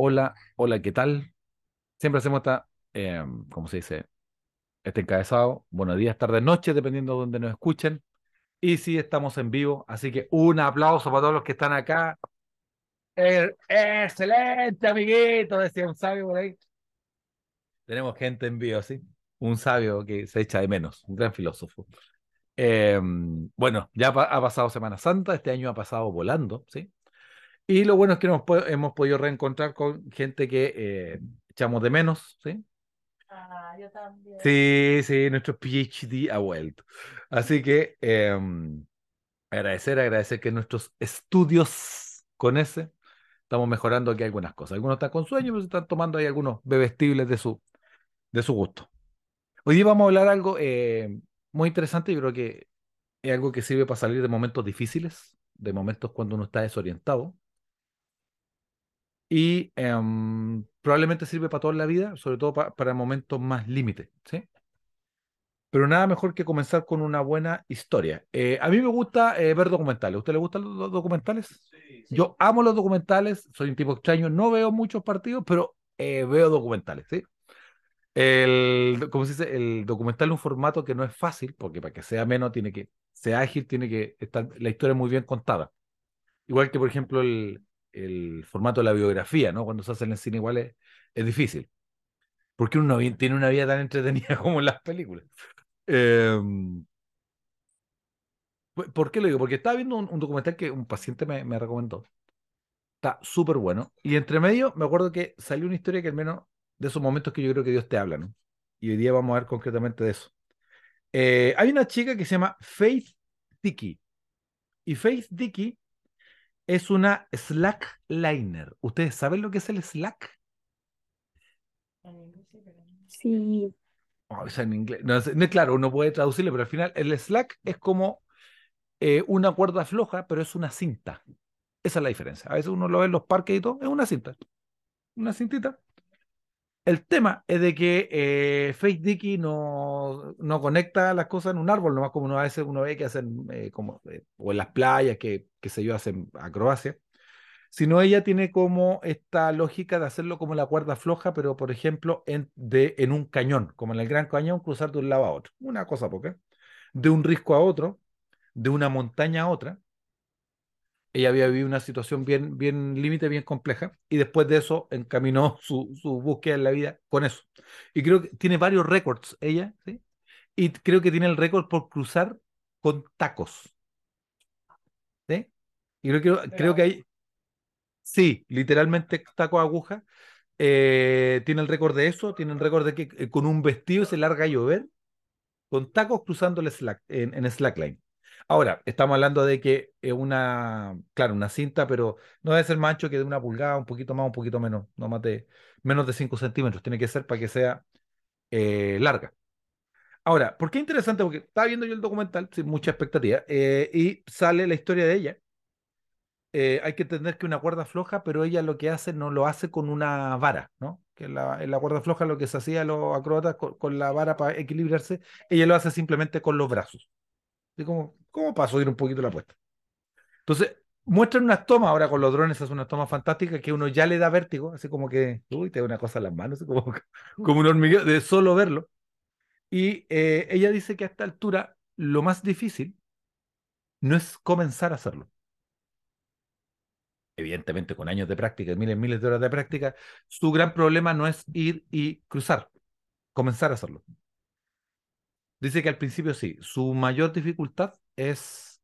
Hola, hola, ¿qué tal? Siempre hacemos esta, eh, ¿cómo se dice? Este encabezado. Buenos días, tardes, noches, dependiendo de donde nos escuchen. Y sí, estamos en vivo, así que un aplauso para todos los que están acá. Excelente, amiguito, decía un sabio por ahí. Tenemos gente en vivo, ¿sí? Un sabio que se echa de menos, un gran filósofo. Eh, bueno, ya ha pasado Semana Santa, este año ha pasado volando, ¿sí? Y lo bueno es que hemos, hemos podido reencontrar con gente que eh, echamos de menos, ¿sí? Ah, yo también. Sí, sí, nuestro PhD ha vuelto. Así que em, agradecer, agradecer que nuestros estudios con ese estamos mejorando aquí algunas cosas. Algunos están con sueño, pero se están tomando ahí algunos bebestibles de su, de su gusto. Hoy día vamos a hablar algo eh, muy interesante, yo creo que es algo que sirve para salir de momentos difíciles, de momentos cuando uno está desorientado y em, probablemente sirve para toda la vida, sobre todo para momentos más límites, ¿sí? Pero nada mejor que comenzar con una buena historia. Eh, a mí me gusta eh, ver documentales. ¿A usted le gustan los, documentales? Sí, Yo amo los documentales, soy un tipo extraño, no veo muchos partidos, pero eh, veo documentales, ¿sí? El, ¿cómo se dice? El documental es un formato que no es fácil, porque para que sea menos, tiene que, sea ágil, tiene que estar la historia muy bien contada. Igual que, por ejemplo, el, el formato de la biografía, ¿no? Cuando se hace en el cine igual es, es difícil. Porque uno no tiene una vida tan entretenida como en las películas. Eh, ¿Por qué lo digo? Porque estaba viendo un, documental que un paciente me, me recomendó. Está súper bueno. Y entre medio me acuerdo que salió una historia que al menos de esos momentos que yo creo que Dios te habla, ¿no? Y hoy día vamos a ver concretamente de eso. Eh, hay una chica que se llama Faith Dickey. Y Faith Dickey es una slackliner. ¿Ustedes saben lo que es el slack? Sí. Oh, o sea, en inglés. No, no, claro, uno puede traducirlo, pero al final el slack es como eh, una cuerda floja, pero es una cinta. Esa es la diferencia. A veces uno lo ve en los parques y todo, es una cinta. Una cintita. El tema es de que eh, Face Dicky no, no conecta las cosas en un árbol, nomás como uno a veces uno ve que hacen, eh, como, eh, o en las playas, que, que se yo, hacen acrobacia, sino ella tiene como esta lógica de hacerlo como la cuerda floja, pero por ejemplo en, de, en un cañón, como en el Gran Cañón, cruzar de un lado a otro. Una cosa poca. De un risco a otro, de una montaña a otra, ella había vivido una situación bien, bien límite, bien compleja, y después de eso encaminó su, su, búsqueda en la vida con eso. Y creo que tiene varios récords ella, ¿sí? Y creo que tiene el récord por cruzar con tacos. ¿Sí? Y creo que, creo que hay, sí, literalmente taco aguja. Eh, tiene el récord de eso, tiene el récord de que eh, con un vestido se larga a llover, con tacos cruzando el slack, en, en slackline. Ahora, estamos hablando de que es una, claro, una cinta, pero no debe ser más ancho que de una pulgada, un poquito más, un poquito menos, no más de menos de 5 centímetros, tiene que ser para que sea eh, larga. Ahora, ¿por qué interesante? Porque estaba viendo yo el documental sin mucha expectativa eh, y sale la historia de ella. Eh, hay que entender que una cuerda floja, pero ella lo que hace no lo hace con una vara, ¿no? Que la, en la cuerda floja lo que se hacía los acróbatas con la vara para equilibrarse, ella lo hace simplemente con los brazos. ¿Y cómo, cómo pasó ir un poquito la apuesta? Entonces, muestran unas tomas ahora con los drones, es una toma fantástica que uno ya le da vértigo, así como que, uy, te da una cosa en las manos, como, como un hormigueo de solo verlo. Y eh, ella dice que a esta altura lo más difícil no es comenzar a hacerlo. Evidentemente, con años de práctica, miles y miles de horas de práctica, su gran problema no es ir y cruzar, comenzar a hacerlo. Dice que al principio sí, su mayor dificultad es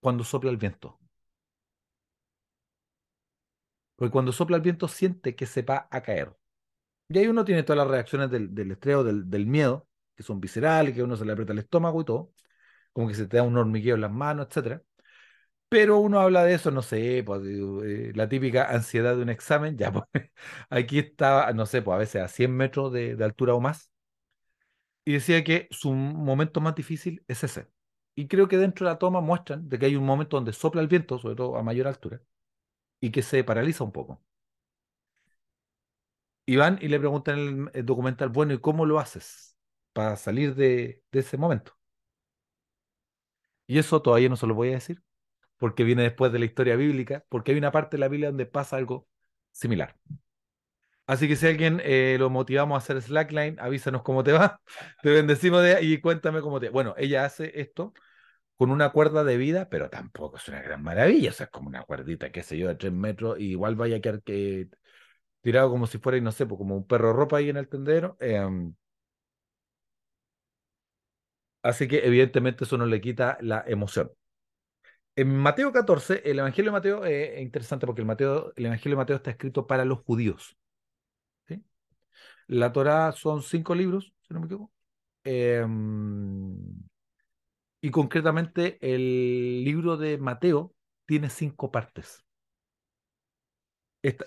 cuando sopla el viento. Porque cuando sopla el viento siente que se va a caer. Y ahí uno tiene todas las reacciones del, del estrés, del, del, miedo, que son viscerales, que uno se le aprieta el estómago y todo, como que se te da un hormigueo en las manos, etc. Pero uno habla de eso, no sé, pues, eh, la típica ansiedad de un examen, ya, pues, aquí está, no sé, pues a veces a 100 metros de, de altura o más, y decía que su momento más difícil es ese. Y creo que dentro de la toma muestran de que hay un momento donde sopla el viento, sobre todo a mayor altura, y que se paraliza un poco. Y van y le preguntan el, el documental, bueno, ¿y cómo lo haces para salir de, ese momento? Y eso todavía no se lo voy a decir, porque viene después de la historia bíblica, porque hay una parte de la Biblia donde pasa algo similar. Así que si alguien eh, lo motivamos a hacer slackline, avísanos cómo te va. Te bendecimos de, y cuéntame cómo te Bueno, ella hace esto con una cuerda de vida, pero tampoco es una gran maravilla. O sea, es como una cuerdita, qué sé yo, de tres metros, y igual vaya a quedar que, tirado como si fuera, no sé, pues, como un perro ropa ahí en el tendero. Em, así que evidentemente eso no le quita la emoción. En Mateo 14, el Evangelio de Mateo eh, es interesante porque el, Mateo, el Evangelio de Mateo está escrito para los judíos. La Torá son cinco libros, si no me equivoco. Em, y concretamente el libro de Mateo tiene cinco partes.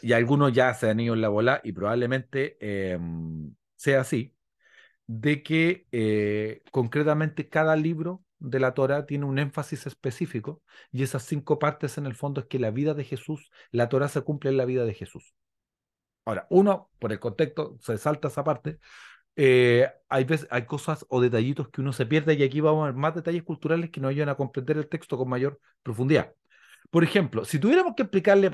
y algunos ya se han ido en la bola y probablemente em, sea así, de que eh, concretamente cada libro de la Torah tiene un énfasis específico y esas cinco partes en el fondo es que la vida de Jesús, la Torah se cumple en la vida de Jesús. Ahora, uno, por el contexto, se salta esa parte. Eh, hay, veces, hay cosas o detallitos que uno se pierde y aquí vamos a ver más detalles culturales que nos ayudan a comprender el texto con mayor profundidad. Por ejemplo, si tuviéramos que explicarle,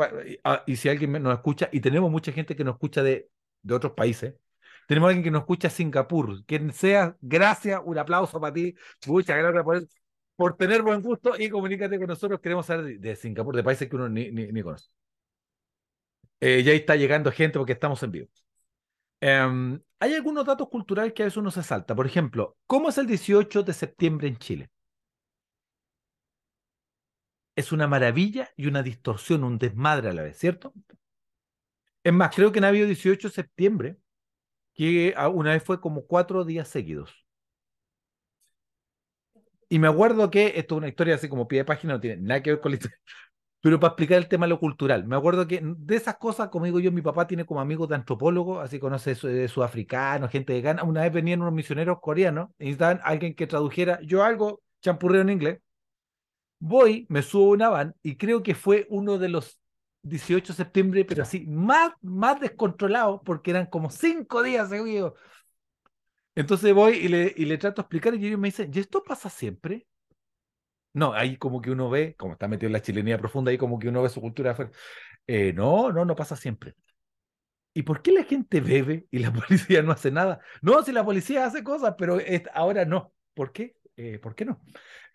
y si alguien nos escucha, y tenemos mucha gente que nos escucha de, de otros países, tenemos alguien que nos escucha en Singapur. Quien sea, gracias, un aplauso para ti. Muchas gracias por, por tener buen gusto y comunícate con nosotros. Queremos saber de, Singapur, de países que uno ni, ni, conoce. Eh, ya está llegando gente porque estamos en vivo. Em, hay algunos datos culturales que a veces uno se salta. Por ejemplo, ¿cómo es el 18 de septiembre en Chile? Es una maravilla y una distorsión, un desmadre a la vez, ¿cierto? Es más, creo que no ha habido 18 de septiembre que una vez fue como cuatro días seguidos. Y me acuerdo que esto es una historia así como pie de página, no tiene nada que ver con la historia. Pero para explicar el tema de lo cultural, me acuerdo que de esas cosas, como digo yo, mi papá tiene como amigos de antropólogos, así conoce de sudafricanos, gente de Ghana. Una vez venían unos misioneros coreanos y necesitaban alguien que tradujera. Yo algo champurreo en inglés. Voy, me subo a una van y creo que fue uno de los 18 de septiembre, pero así, más, más descontrolado, porque eran como cinco días seguidos. Entonces voy y le, y le trato de explicar y ellos me dicen, ¿y esto pasa siempre? No, ahí como que uno ve, como está metido en la chilenía profunda, ahí como que uno ve su cultura afuera. Eh, no, no, no pasa siempre. ¿Y por qué la gente bebe y la policía no hace nada? No, si la policía hace cosas, pero ahora no. ¿Por qué? Eh, ¿Por qué no?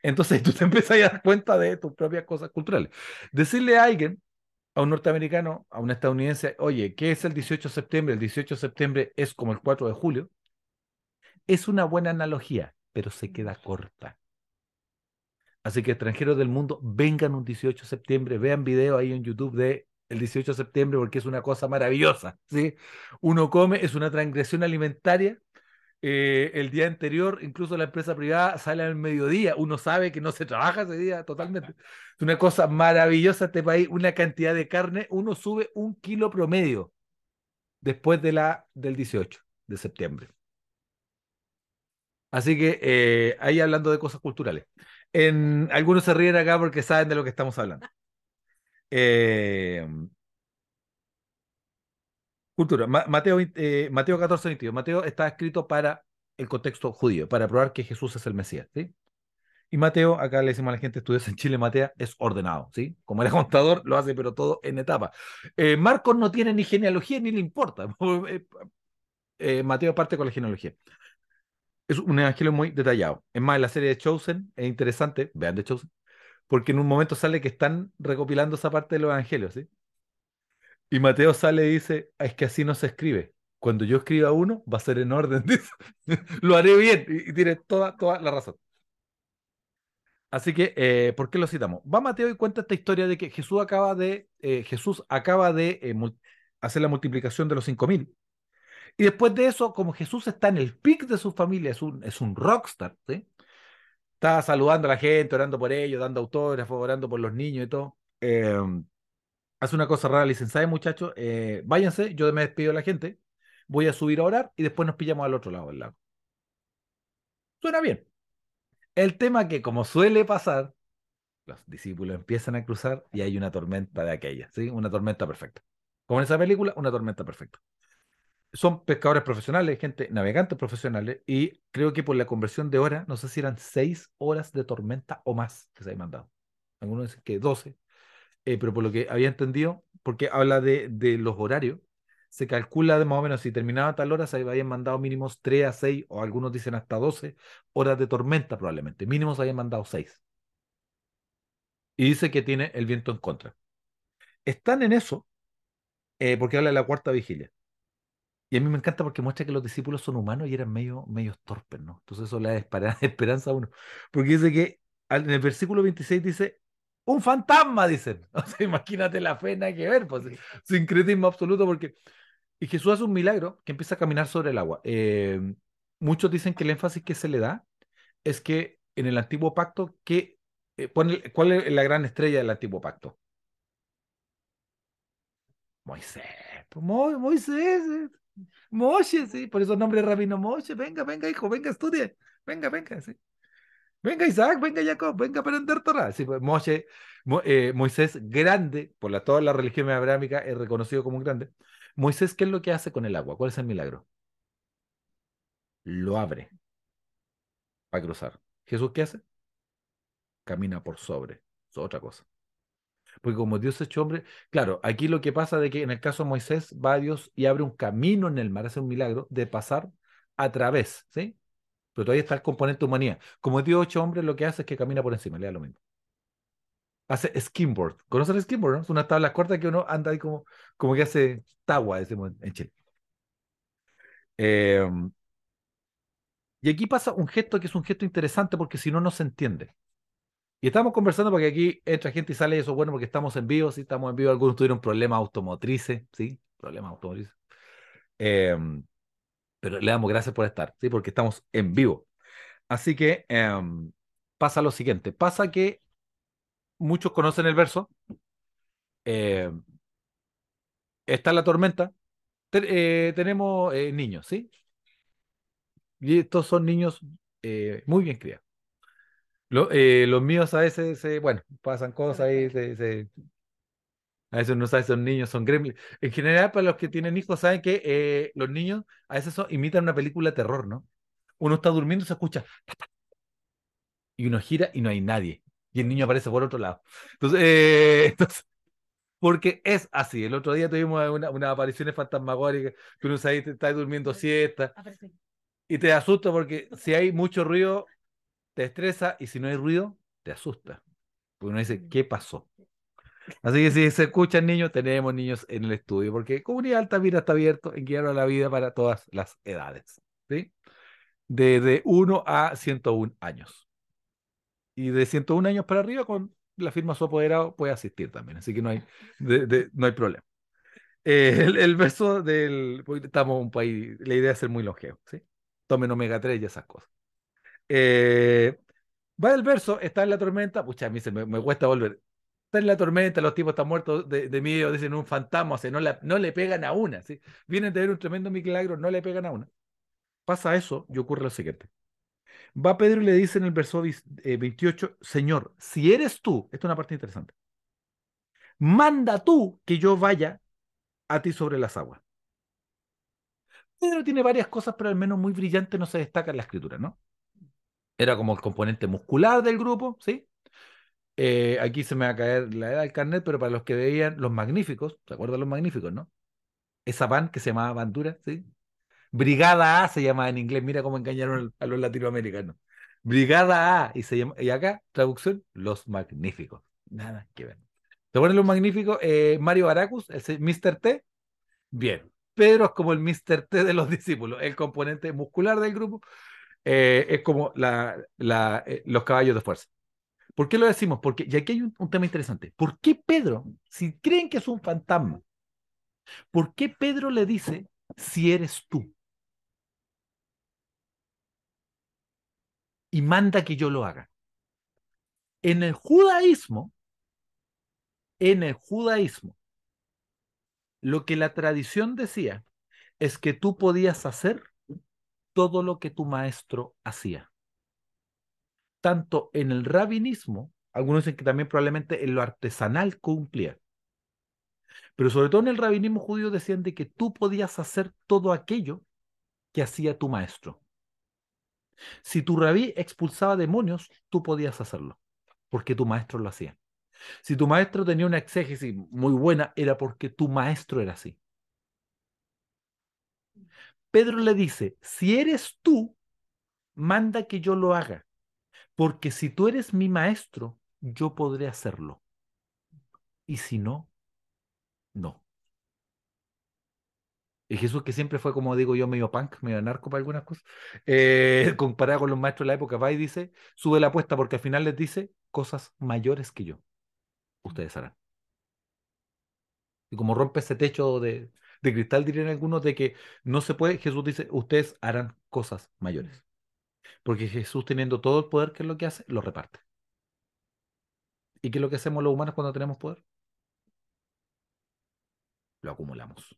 Entonces tú te empiezas a dar cuenta de tus propias cosas culturales. Decirle a alguien a un norteamericano, a un estadounidense, oye, ¿qué es el 18 de septiembre? El 18 de septiembre es como el 4 de julio. Es una buena analogía, pero se queda corta. Así que extranjeros del mundo, vengan un 18 de septiembre, vean video ahí en YouTube de el 18 de septiembre porque es una cosa maravillosa, ¿sí? Uno come, es una transgresión alimentaria eh, el día anterior, incluso la empresa privada sale al mediodía, uno sabe que no se trabaja ese día totalmente. Es una cosa maravillosa este país, una cantidad de carne, uno sube un kilo promedio después de la, del 18 de septiembre. Así que eh, ahí hablando de cosas culturales. Algunos se ríen acá porque saben de lo que estamos hablando. Eh, Cultura. Mateo, eh, Mateo 14, 22. Mateo está escrito para el contexto judío, para probar que Jesús es el Mesías. ¿sí? Y Mateo, acá le decimos a la gente, estudios en Chile, Mateo es ordenado. ¿sí? Como era contador, lo hace, pero todo en etapa. Eh, Marcos no tiene ni genealogía ni le importa. Eh, Mateo parte con la genealogía. Es un evangelio muy detallado. Es más, la serie de Chosen es interesante, vean de Chosen, porque en un momento sale que están recopilando esa parte de los evangelios. ¿sí? Y Mateo sale y dice, es que así no se escribe. Cuando yo escriba uno, va a ser en orden. lo haré bien. Y, tiene toda, toda la razón. Así que, eh, ¿por qué lo citamos? Va Mateo y cuenta esta historia de que Jesús acaba de, eh, Jesús acaba de eh, hacer la multiplicación de los cinco mil. Y después de eso, como Jesús está en el pic de su familia, es un, es un rockstar. Está saludando a la gente, orando por ellos, dando autógrafos, orando por los niños y todo hace una cosa rara, licenciada, muchachos, eh, váyanse, yo me despido de la gente, voy a subir a orar y después nos pillamos al otro lado del lago. Suena bien. El tema que, como suele pasar, los discípulos empiezan a cruzar y hay una tormenta de aquella, ¿sí? Una tormenta perfecta. Como en esa película, una tormenta perfecta. Son pescadores profesionales, gente, navegantes profesionales, y creo que por la conversión de hora, no sé si eran seis horas de tormenta o más que se ha mandado. Algunos dicen que doce, eh, pero por lo que había entendido, porque habla de, de los horarios, se calcula de más o menos si terminaba tal hora, se habían mandado mínimos 3 a 6, o algunos dicen hasta 12 horas de tormenta probablemente. Mínimos habían mandado 6. Y dice que tiene el viento en contra. Están en eso eh, porque habla de la cuarta vigilia. Y a mí me encanta porque muestra que los discípulos son humanos y eran medio, medio torpes, ¿no? Entonces eso le da esperanza a uno. Porque dice que en el versículo 26 dice, un fantasma, dicen. O sea, imagínate la fe, nada que ver, pues, sincretismo absoluto, porque... Y Jesús hace un milagro que empieza a caminar sobre el agua. Eh, muchos dicen que el énfasis que se le da es que en el antiguo pacto, que, eh, pone, ¿cuál es la gran estrella del antiguo pacto? Moisés. Pues, Mo, Moisés. Moshe, sí, por eso nombre rabino Moshe. Venga, venga, hijo, venga, estudie. Venga, venga, sí. Venga Isaac, venga Jacob, venga a aprender Torah. Sí, pues, Moshe, eh, Moisés, grande, por la, toda la religión abrahámica es reconocido como grande. Moisés, ¿qué es lo que hace con el agua? ¿Cuál es el milagro? Lo abre para cruzar. ¿Jesús qué hace? Camina por sobre. Es otra cosa. Porque como Dios es hecho hombre, claro, aquí lo que pasa de que en el caso de Moisés va a Dios y abre un camino en el mar, hace un milagro de pasar a través, ¿sí? Pero todavía está el componente humanidad. Como Dios hecho hombre, lo que hace es que camina por encima, le da lo mismo. Hace skimboard. ¿Conocen el skimboard? No? Es una tabla corta que uno anda ahí como, como que hace tagua, decimos en Chile. Eh, y aquí pasa un gesto que es un gesto interesante porque si no, no se entiende. Y estamos conversando porque aquí entra gente y sale eso bueno porque estamos en vivo, sí, estamos en vivo, algunos tuvieron problemas automotrices, sí, problemas automotrices. Em, pero le damos gracias por estar, sí, porque estamos en vivo. Así que em, pasa lo siguiente, pasa que muchos conocen el verso, em, está la tormenta, eh, tenemos eh, niños, ¿sí? Y estos son niños eh, muy bien criados. Eh, los míos a veces, bueno, pasan cosas ahí, a veces no saben, son niños, son gremlins. En general, para los que tienen hijos, saben que eh, los niños a veces imitan una película de terror, ¿no? Uno está durmiendo y se escucha, y uno gira y no hay nadie. Y el niño aparece por otro lado. Entonces, eh, entonces porque es así. El otro día tuvimos una, una apariciones fantasmagóricas, tú no sabes, estás durmiendo siesta, y te asusta porque si hay mucho ruido, te estresa y si no hay ruido, te asusta. Porque uno dice, ¿qué pasó? Así que si se escuchan niños, tenemos niños en el estudio, porque Comunidad Altamira está abierto en guiar a la vida para todas las edades. ¿sí? Desde 1 a 101 años. Y de 101 años para arriba, con la firma su apoderado, puede asistir también. Así que no hay, no hay problema. Eh, el, verso del. Estamos en un país, la idea es ser muy longevo. ¿sí? Tomen omega 3 y esas cosas. Eh, va el verso, está en la tormenta, pucha, a mí se me, cuesta volver. Está en la tormenta, los tipos están muertos de, miedo, dicen un fantasma, no, le pegan a una. Vienen de ver un tremendo milagro, no le pegan a una. Pasa eso y ocurre lo siguiente. Va Pedro y le dice en el verso 28, eh, Señor, si eres tú, esta es una parte interesante, manda tú que yo vaya a ti sobre las aguas. Pedro tiene varias cosas, pero al menos muy brillante no se destaca en la escritura, ¿no? Era como el componente muscular del grupo, ¿sí? Eh, aquí se me va a caer la edad del carnet, pero para los que veían Los Magníficos, ¿se acuerdan Los Magníficos, no? Esa van que se llamaba Bandura, ¿sí? Brigada A se llama en inglés, mira cómo engañaron a los latinoamericanos. Brigada A, y, se llama, y acá, traducción, Los Magníficos. Nada que ver. ¿Se acuerdan Los Magníficos? Eh, Mario Baracus, el Mr. T. Bien. Pedro es como el Mr. T de los discípulos, el componente muscular del grupo. Eh, es como la, eh, los caballos de fuerza. ¿Por qué lo decimos? Porque, y aquí hay un, tema interesante. ¿Por qué Pedro, si creen que es un fantasma, ¿por qué Pedro le dice si eres tú? Y manda que yo lo haga. En el judaísmo, en el judaísmo, lo que la tradición decía es que tú podías hacer todo lo que tu maestro hacía. Tanto en el rabinismo, algunos dicen que también probablemente en lo artesanal cumplía. Pero sobre todo en el rabinismo judío decían de que tú podías hacer todo aquello que hacía tu maestro. Si tu rabí expulsaba demonios, tú podías hacerlo, porque tu maestro lo hacía. Si tu maestro tenía una exégesis muy buena, era porque tu maestro era así. Pedro le dice, si eres tú, manda que yo lo haga, porque si tú eres mi maestro, yo podré hacerlo. Y si no, no. Y Jesús, que siempre fue, como digo yo, medio punk, medio narco para algunas cosas, eh, comparado con los maestros de la época, va y dice, sube la apuesta porque al final les dice cosas mayores que yo. Ustedes harán. Y como rompe ese techo de, de cristal, dirían algunos, de que no se puede, Jesús dice, ustedes harán cosas mayores. Porque Jesús, teniendo todo el poder, ¿qué es lo que hace? Lo reparte. ¿Y qué es lo que hacemos los humanos cuando tenemos poder? Lo acumulamos.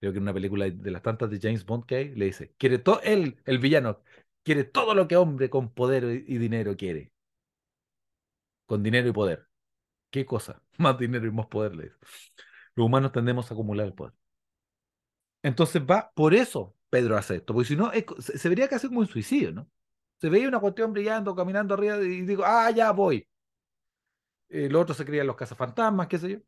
Creo que en una película de las tantas de James Bond que hay, le dice, quiere todo, él, el villano, quiere todo lo que hombre con poder y dinero quiere. Con dinero y poder. ¿Qué cosa? Más dinero y más poder, le dice. Los humanos tendemos a acumular el poder. Entonces va, por eso Pedro hace esto, porque si no, se, se, vería casi como un suicidio, ¿no? Se veía una cuestión brillando, caminando arriba y digo, ah, ya voy. El otro se creían los cazafantasmas, qué sé yo.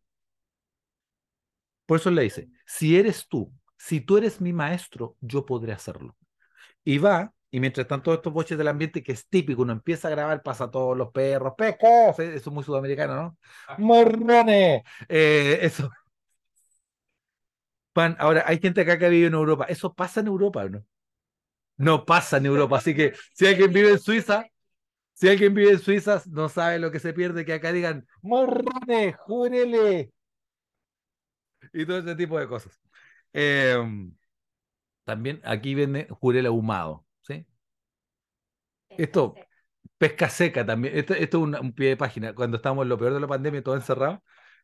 Por eso le dice, si eres tú, si tú eres mi maestro, yo podré hacerlo. Y va, y mientras están todos estos boches del ambiente, que es típico, uno empieza a grabar, pasa a todos los perros, pecos, eso es muy sudamericano, ¿no? Morrones, eh, eso. Pan, ahora, hay gente acá que vive en Europa, eso pasa en Europa, ¿no? No pasa en Europa, así que si alguien vive en Suiza, si alguien vive en Suiza, no sabe lo que se pierde, que acá digan, morrones, júrele, y todo ese tipo de cosas. Eh, también aquí vende jurel ahumado, ¿sí? Esto, pesca seca también. Esto, esto es un, un, pie de página. Cuando estábamos en lo peor de la pandemia, todo encerrado,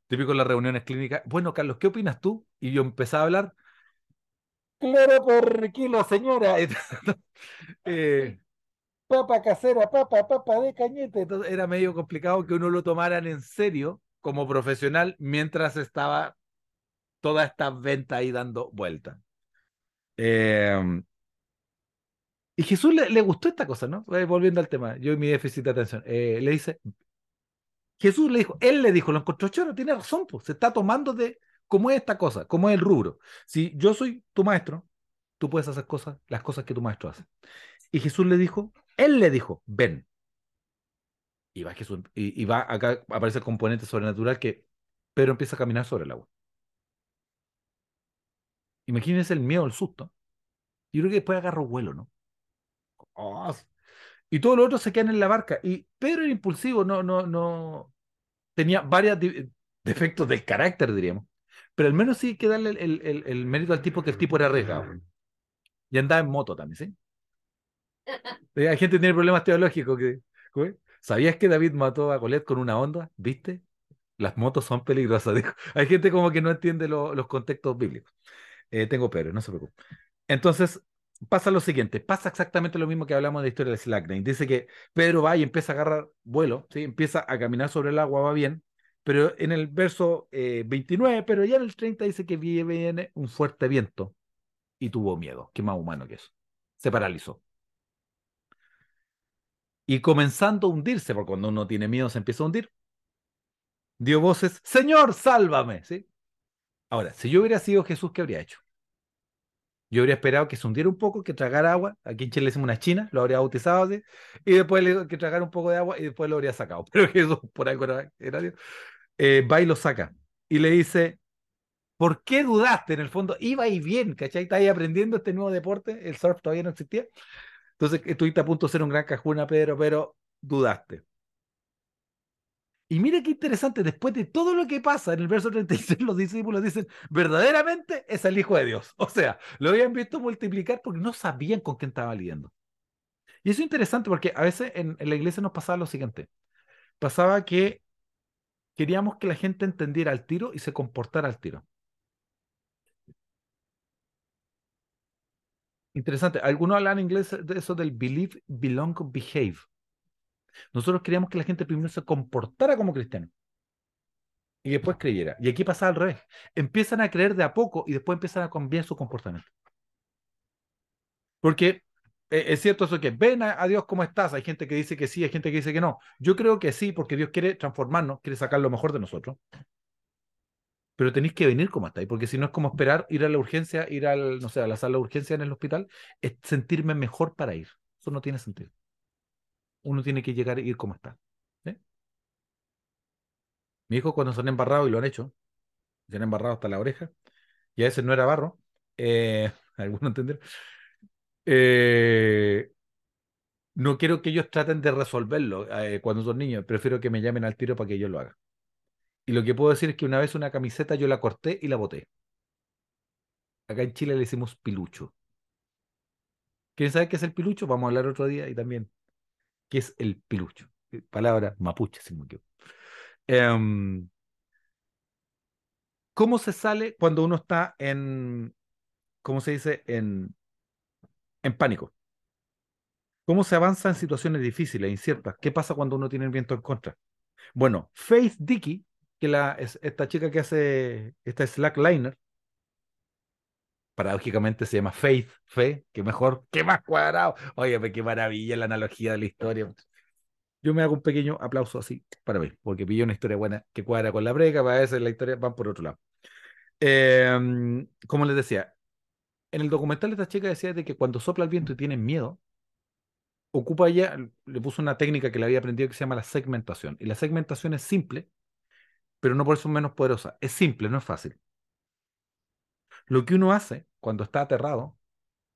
típico en las reuniones clínicas. Bueno, Carlos, ¿qué opinas tú? Y yo empezaba a hablar. Claro por kilo, señora. eh, papa casera, papa, papa de cañete. Entonces era medio complicado que uno lo tomaran en serio como profesional mientras estaba toda esta venta ahí dando vuelta. Eh, y Jesús le, le, gustó esta cosa, ¿no? Eh, volviendo al tema, yo y mi déficit de atención. Eh, le dice, Jesús le dijo, él le dijo, lo encontró tiene razón, pues, se está tomando de cómo es esta cosa, cómo es el rubro. Si yo soy tu maestro, tú puedes hacer cosas, las cosas que tu maestro hace. Y Jesús le dijo, él le dijo, ven. Y va Jesús, y va acá aparece el componente sobrenatural que Pedro empieza a caminar sobre el agua. Imagínense el miedo, el susto. Yo creo que después agarró vuelo, ¿no? Oh, y todos los otros se quedan en la barca. Y Pedro era impulsivo, no, no, no. Tenía varios defectos del carácter, diríamos. Pero al menos sí hay que darle el, el, el, mérito al tipo que el tipo era arriesgado. Y andaba en moto también, ¿sí? Hay gente que tiene problemas teológicos. Que, ¿Sabías que David mató a Goliat con una onda? ¿Viste? Las motos son peligrosas. Dijo. Hay gente como que no entiende lo, los contextos bíblicos. Eh, tengo pero, no se preocupe. Entonces, pasa lo siguiente, pasa exactamente lo mismo que hablamos de la historia de Slackline. Dice que Pedro va y empieza a agarrar vuelo, ¿sí? empieza a caminar sobre el agua, va bien, pero en el verso eh, 29, pero ya en el 30 dice que viene un fuerte viento y tuvo miedo, que más humano que eso. Se paralizó. Y comenzando a hundirse, porque cuando uno tiene miedo se empieza a hundir, dio voces, Señor, sálvame, ¿sí? Ahora, si yo hubiera sido Jesús, ¿qué habría hecho? Yo habría esperado que se hundiera un poco, que tragara agua. Aquí en Chile le hicimos una china, lo habría bautizado así, y después le, que tragara un poco de agua y después lo habría sacado. Pero Jesús, por algo era, era. Eh, va y lo saca. Y le dice, ¿por qué dudaste? En el fondo, iba y bien, ¿cachai? Estás ahí aprendiendo este nuevo deporte, el surf todavía no existía. Entonces estuviste a punto de ser un gran cajuna, Pedro, pero dudaste. Y mire qué interesante, después de todo lo que pasa en el verso 36, los discípulos dicen, verdaderamente es el Hijo de Dios. O sea, lo habían visto multiplicar porque no sabían con quién estaba lidiando. Y eso es interesante porque a veces en, la iglesia nos pasaba lo siguiente. Pasaba que queríamos que la gente entendiera al tiro y se comportara al tiro. Interesante. Algunos hablan en inglés de eso del believe, belong, behave. Nosotros queríamos que la gente primero se comportara como cristiano y después creyera. Y aquí pasa al revés. Empiezan a creer de a poco y después empiezan a cambiar su comportamiento. Porque eh, es cierto eso que ven a, Dios como estás. Hay gente que dice que sí, hay gente que dice que no. Yo creo que sí, porque Dios quiere transformarnos, quiere sacar lo mejor de nosotros. pero tenéis que venir como estáis, porque si no es como esperar ir a la urgencia, ir al, no sé, a la sala de urgencia en el hospital, es sentirme mejor para ir. Eso no tiene sentido. Uno tiene que llegar e ir como está. ¿sí? Mi hijo cuando se han embarrado, y lo han hecho, se han embarrado hasta la oreja, y a veces no era barro, eh, alguno entender, eh, no quiero que ellos traten de resolverlo eh, cuando son niños, prefiero que me llamen al tiro para que yo lo haga. Y lo que puedo decir es que una vez una camiseta yo la corté y la boté. Acá en Chile le decimos pilucho. ¿Quieren saber qué es el pilucho? Vamos a hablar otro día y también qué es el pilucho. Palabra mapuche, si me equivoco. Em, ¿Cómo se sale cuando uno está en, ¿cómo se dice? En, en pánico. ¿Cómo se avanza en situaciones difíciles, inciertas? ¿Qué pasa cuando uno tiene el viento en contra? Bueno, Faith Dickey, que la, es esta chica que hace esta slackliner, paradójicamente se llama Faith, Fe, que mejor, que más cuadrado. Oye, qué maravilla la analogía de la historia. Yo me hago un pequeño aplauso así para mí, porque pilló una historia buena que cuadra con la breca, para veces la historia van por otro lado. Eh, como les decía, en el documental esta chica decía de que cuando sopla el viento y tienen miedo, ocupa ella, le puso una técnica que le había aprendido que se llama la segmentación. Y la segmentación es simple, pero no por eso menos poderosa. Es simple, no es fácil. Lo que uno hace cuando está aterrado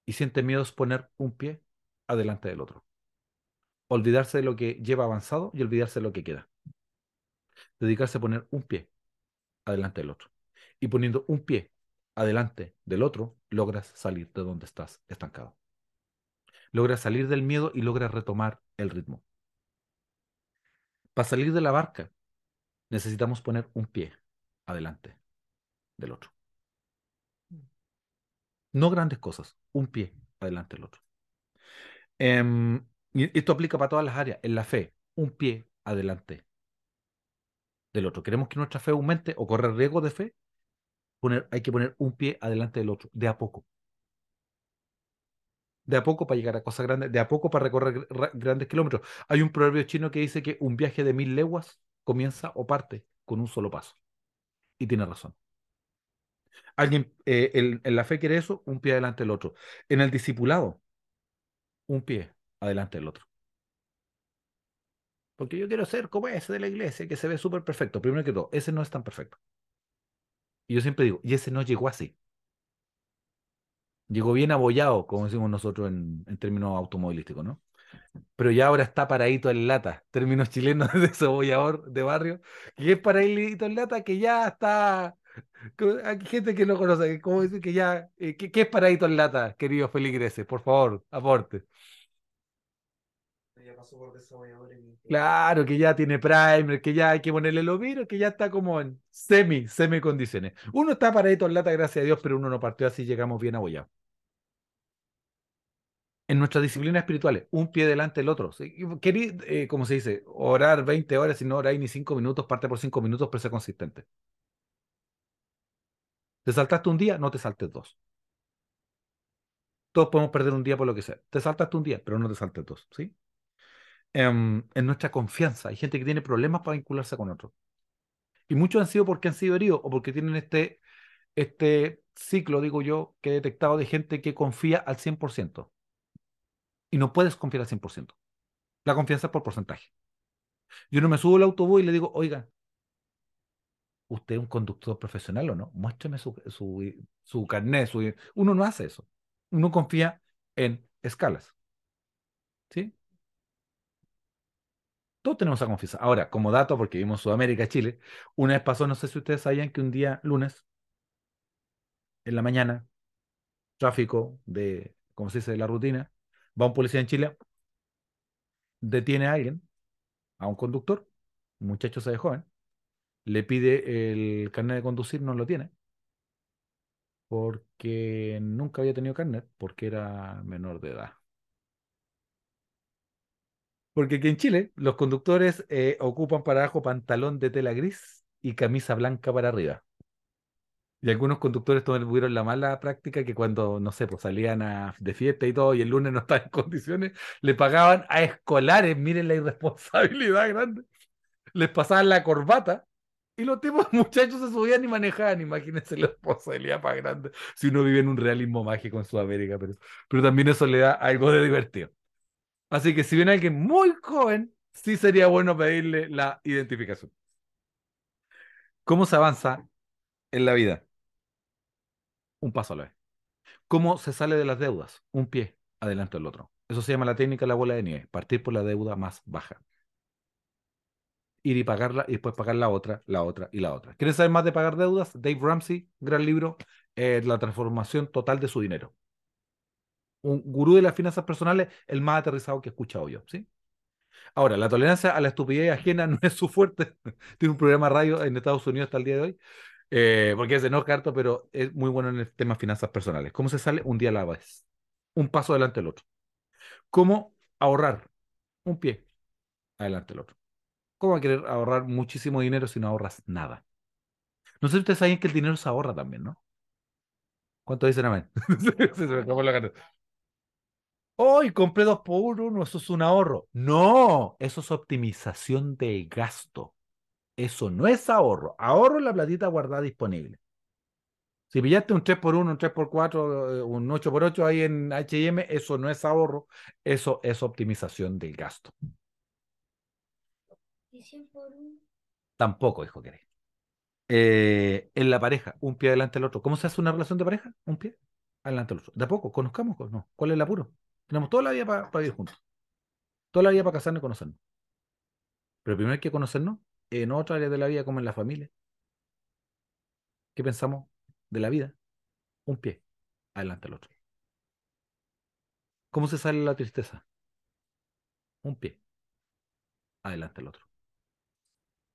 y siente miedo es poner un pie adelante del otro. Olvidarse de lo que lleva avanzado y olvidarse de lo que queda. Dedicarse a poner un pie adelante del otro. Y poniendo un pie adelante del otro, logras salir de donde estás estancado. Logras salir del miedo y logras retomar el ritmo. Para salir de la barca, necesitamos poner un pie adelante del otro. No grandes cosas, un pie adelante del otro. Em, y esto aplica para todas las áreas. En la fe, un pie adelante del otro. Queremos que nuestra fe aumente o correr riesgo de fe. Hay que poner un pie adelante del otro, de a poco. De a poco para llegar a cosas grandes, de a poco para recorrer grandes kilómetros. Hay un proverbio chino que dice que un viaje de mil leguas comienza o parte con un solo paso. Y tiene razón. Alguien eh, en la fe quiere eso, un pie adelante del otro. En el discipulado, un pie adelante del otro. Porque yo quiero ser como ese de la iglesia, que se ve súper perfecto. Primero que todo, ese no es tan perfecto. Y yo siempre digo, y ese no llegó así. Llegó bien abollado, como decimos nosotros en, en términos automovilísticos, ¿no? Pero ya ahora está paradito en lata, términos chilenos de cebollador de barrio, que es paradito en lata, que ya está hay gente que no conoce, ¿cómo decir que ya, eh, ¿qué, es paradito en lata, querido Feligreses? Por favor, aporte. Claro, que ya tiene primer, que ya hay que ponerle los virus, que ya está como en semi, semi condiciones. Uno está paradito en lata, gracias a Dios, pero uno no partió así, llegamos bien abollados. En nuestras disciplinas espirituales, un pie delante del otro. Querí, eh, como se dice, orar 20 horas y no orar ni 5 minutos, parte por 5 minutos, pero ser consistente. ¿Te saltaste un día? No te saltes dos. Todos podemos perder un día por lo que sea. Te saltaste un día, pero no te saltes dos, ¿sí? En, en nuestra confianza. Hay gente que tiene problemas para vincularse con otros. Y muchos han sido porque han sido heridos o porque tienen este, este ciclo, digo yo, que he detectado de gente que confía al 100%. Y no puedes confiar al 100%. La confianza es por porcentaje. Yo no me subo al autobús y le digo, oiga, ¿usted es un conductor profesional o no? Muéstreme su, su, su carnet. Su... Uno no hace eso. Uno confía en escalas. ¿Sí? Todos tenemos esa confianza. Ahora, como dato, porque vimos Sudamérica, Chile, una vez pasó, no sé si ustedes sabían que un día, lunes, en la mañana, tráfico de, como se dice, de la rutina, va un policía en Chile, detiene a alguien, a un conductor, un muchacho se ve joven, le pide el carnet de conducir, no lo tiene, porque nunca había tenido carnet, porque era menor de edad. Porque aquí en Chile los conductores eh, ocupan para abajo pantalón de tela gris y camisa blanca para arriba. Y algunos conductores tuvieron la mala práctica que cuando, no sé, pues salían a, de fiesta y todo y el lunes no estaban en condiciones, le pagaban a escolares, miren la irresponsabilidad grande, les pasaban la corbata Y los tipos muchachos se subían y manejaban. Imagínense la responsabilidad más grande si uno vive en un realismo mágico en Sudamérica, pero, pero también eso le da algo de divertido. Así que si viene alguien muy joven, sí sería bueno pedirle la identificación. ¿Cómo se avanza en la vida? Un paso a la vez. ¿Cómo se sale de las deudas? Un pie adelante del otro. Eso se llama la técnica de la bola de nieve, partir por la deuda más baja. Ir y pagarla y después pagar la otra, la otra y la otra. ¿Quieren saber más de pagar deudas? Dave Ramsey, gran libro, eh, La transformación total de su dinero. Un gurú de las finanzas personales, el más aterrizado que he escuchado yo, ¿sí? Ahora, la tolerancia a la estupidez ajena no es su fuerte. Tiene un programa radio en Estados Unidos hasta el día de hoy, eh, porque es de North Carto, pero es muy bueno en el tema finanzas personales. ¿Cómo se sale? Un día a la vez. Un paso adelante del otro. ¿Cómo ahorrar? Un pie adelante del otro. ¿Cómo va a querer ahorrar muchísimo dinero si no ahorras nada? No sé si ustedes saben que el dinero se ahorra también, ¿no? ¿Cuánto dicen amén? se me acabó la cara. Hoy compré dos por uno, eso es un ahorro. No, eso es optimización de gasto. Eso no es ahorro. Ahorro es la platita guardada disponible. Si pillaste un 3x1, un 3x4, un 8x8 ahí en HM, eso no es ahorro, eso es optimización del gasto. ¿Y 100 por uno? Tampoco, hijo querés. Eh, en la pareja, un pie adelante del otro. ¿Cómo se hace una relación de pareja? Un pie adelante del otro. De a poco, conozcamos, no. ¿Cuál es el apuro? Tenemos toda la vida para vivir juntos. Toda la vida para casarnos y conocernos. Pero primero hay que conocernos en otra área de la vida, como en la familia. ¿Qué pensamos de la vida? Un pie adelante del otro. ¿Cómo se sale la tristeza? Un pie adelante del otro.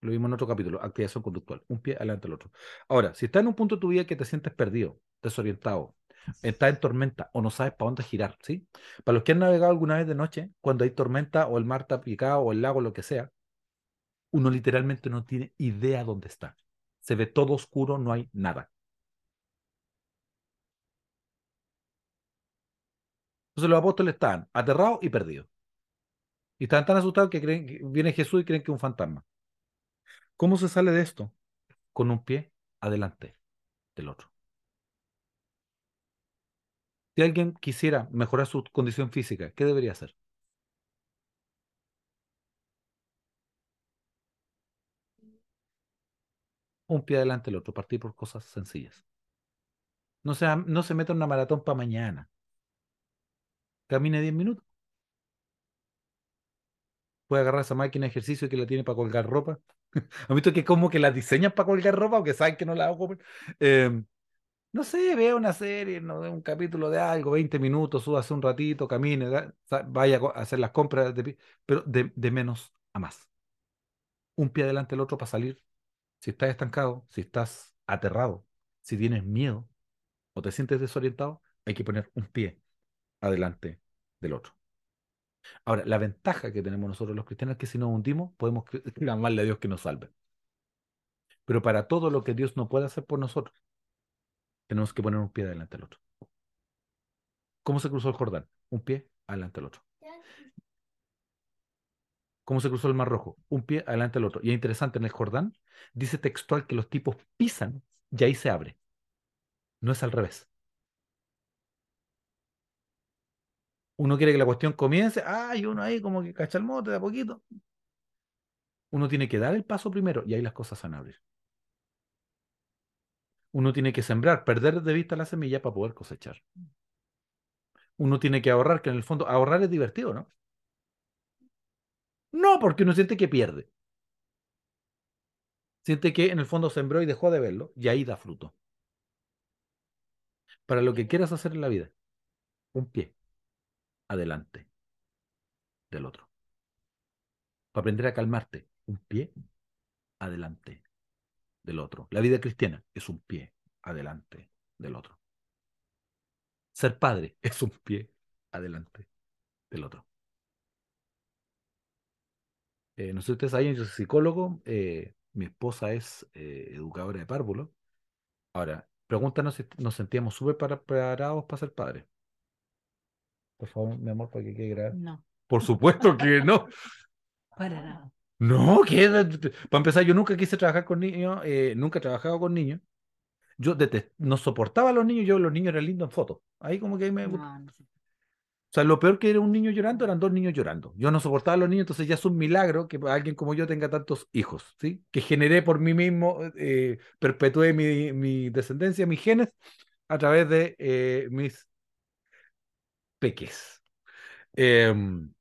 Lo vimos en otro capítulo, activación conductual. Un pie adelante del otro. Ahora, si estás en un punto de tu vida que te sientes perdido, desorientado, estás en tormenta o no sabes para dónde girar, ¿sí? Para los que han navegado alguna vez de noche, cuando hay tormenta o el mar está picado o el lago, lo que sea, uno literalmente no tiene idea dónde está. Se ve todo oscuro, no hay nada. Entonces los apóstoles estaban aterrados y perdidos. Y estaban tan asustados que creen que viene Jesús y creen que es un fantasma. ¿Cómo se sale de esto? Con un pie adelante del otro. Si alguien quisiera mejorar su condición física, ¿qué debería hacer? Un pie adelante del otro, partir por cosas sencillas. No se, no se meta en una maratón para mañana. Camine 10 minutos. Puede agarrar esa máquina de ejercicio que la tiene para colgar ropa. ¿Han visto que como que la diseñan para colgar ropa o que saben que no la hago? Eh, no sé, vea una serie, no, un capítulo de algo, 20 minutos, súbase un ratito, camine, vaya a hacer las compras, de pero de, de menos a más. Un pie adelante del otro para salir. Si estás estancado, si estás aterrado, si tienes miedo o te sientes desorientado, hay que poner un pie adelante del otro. Ahora, la ventaja que tenemos nosotros los cristianos es que si nos hundimos, podemos cl- clamarle a Dios que nos salve. Pero para todo lo que Dios no puede hacer por nosotros, tenemos que poner un pie adelante del otro. ¿Cómo se cruzó el Jordán? Un pie adelante del otro. ¿Cómo se cruzó el Mar Rojo? Un pie adelante del otro. Y es interesante, en el Jordán dice textual que los tipos pisan y ahí se abre. No es al revés. Uno quiere que la cuestión comience, ay, uno ahí como que cacha el mote de a poquito. Uno tiene que dar el paso primero y ahí las cosas van a abrir. Uno tiene que sembrar, perder de vista la semilla para poder cosechar. Uno tiene que ahorrar, que en el fondo ahorrar es divertido, ¿no? No, porque uno siente que pierde. Siente que en el fondo sembró y dejó de verlo y ahí da fruto. Para lo que quieras hacer en la vida, un pie adelante del otro. Para aprender a calmarte, un pie adelante del otro. La vida cristiana es un pie adelante del otro. Ser padre es un pie adelante del otro. Eh, no sé si ustedes saben, yo soy psicólogo, eh, mi esposa es eh, educadora de párvulo. Ahora, pregúntanos si nos sentíamos súper para- preparados para ser padres. Por favor, mi amor, para que quede. No, Por supuesto que no. para nada. No, ¿qué? Para empezar, yo nunca quise trabajar con niños, eh, nunca he trabajado con niños. Yo detest- no soportaba a los niños, yo los niños eran lindos en fotos. Ahí como que ahí me... O No, no sé. sea, lo peor que era un niño llorando eran dos niños llorando. Yo no soportaba a los niños, entonces ya es un milagro que alguien como yo tenga tantos hijos, ¿sí? Que generé por mí mismo, eh, perpetué mi, mi descendencia, mis genes, a través de eh, mis peques. Em,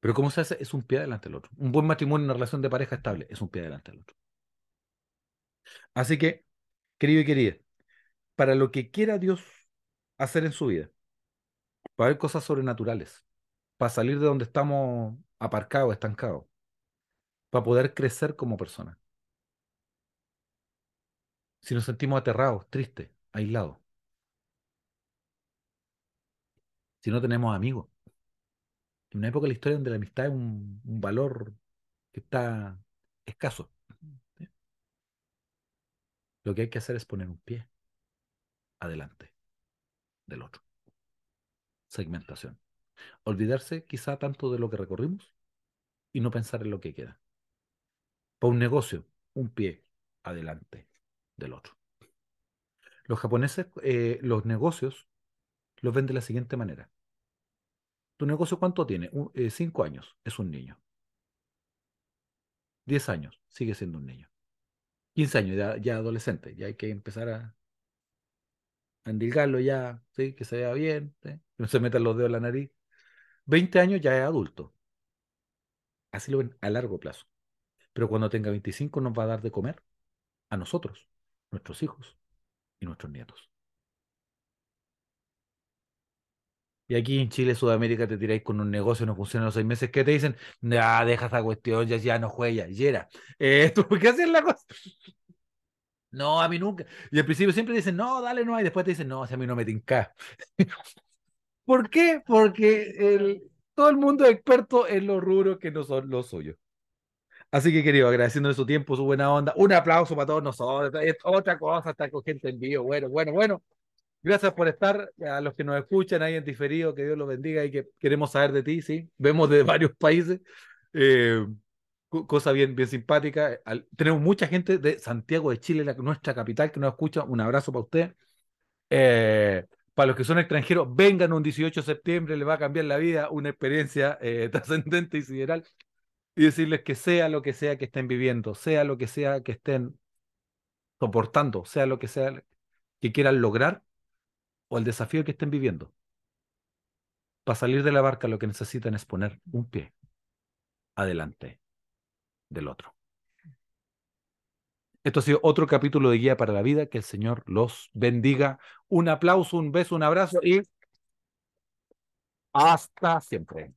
pero ¿cómo se hace? Es un pie adelante del otro. Un buen matrimonio, una relación de pareja estable, es un pie adelante del otro. Así que, querido y querida, para lo que quiera Dios hacer en su vida, para ver cosas sobrenaturales, para salir de donde estamos aparcados, estancados, para poder crecer como persona. Si nos sentimos aterrados, tristes, aislados, si no tenemos amigos, en una época de la historia donde la amistad es un, valor que está escaso, lo que hay que hacer es poner un pie adelante del otro. Segmentación. Olvidarse quizá tanto de lo que recorrimos y no pensar en lo que queda. Para un negocio, un pie adelante del otro. Los japoneses, eh, los negocios los ven de la siguiente manera. ¿Tu negocio cuánto tiene? Un- eh, cinco años, es un niño. Diez años, sigue siendo un niño. Quince años, ya, ya adolescente, ya hay que empezar a, a endilgarlo ya, ¿sí? que se vea bien, que no se metan los dedos en la nariz. Veinte años ya es adulto. Así lo ven a largo plazo. Pero cuando tenga 25 nos va a dar de comer a nosotros, nuestros hijos y nuestros nietos. Y aquí en Chile, Sudamérica, te tiráis con un negocio, no funciona los seis meses, ¿qué te dicen? Ya, deja esa cuestión, ya, ya no juega, ya era. Eh, ¿tú por qué haces la cosa? No, a mí nunca. Y al principio siempre dicen, no, dale, no, y después te dicen, no, si a mí no me tinca. ¿Por qué? Porque el, todo el mundo es experto en los rubros que no son los suyos. Así que, querido, agradeciéndole su tiempo, su buena onda. Un aplauso para todos nosotros. Es otra cosa, estar con gente en vivo. Bueno, bueno, bueno. Gracias por estar. A los que nos escuchan ahí en diferido, que Dios los bendiga y que queremos saber de ti, ¿sí? Vemos de varios países. Eh, co- cosa bien, bien simpática. Tenemos mucha gente de Santiago de Chile, nuestra capital, que nos escucha. Un abrazo para usted. Eh, para los que son extranjeros, vengan un 18 de septiembre, les va a cambiar la vida, una experiencia eh, trascendente y sideral y decirles que sea lo que sea que estén viviendo, sea lo que sea que estén soportando, sea lo que sea que quieran lograr o el desafío que estén viviendo, para salir de la barca lo que necesitan es poner un pie adelante del otro. Esto ha sido otro capítulo de Guía para la Vida. Que el Señor los bendiga. Un aplauso, un beso, un abrazo y hasta siempre.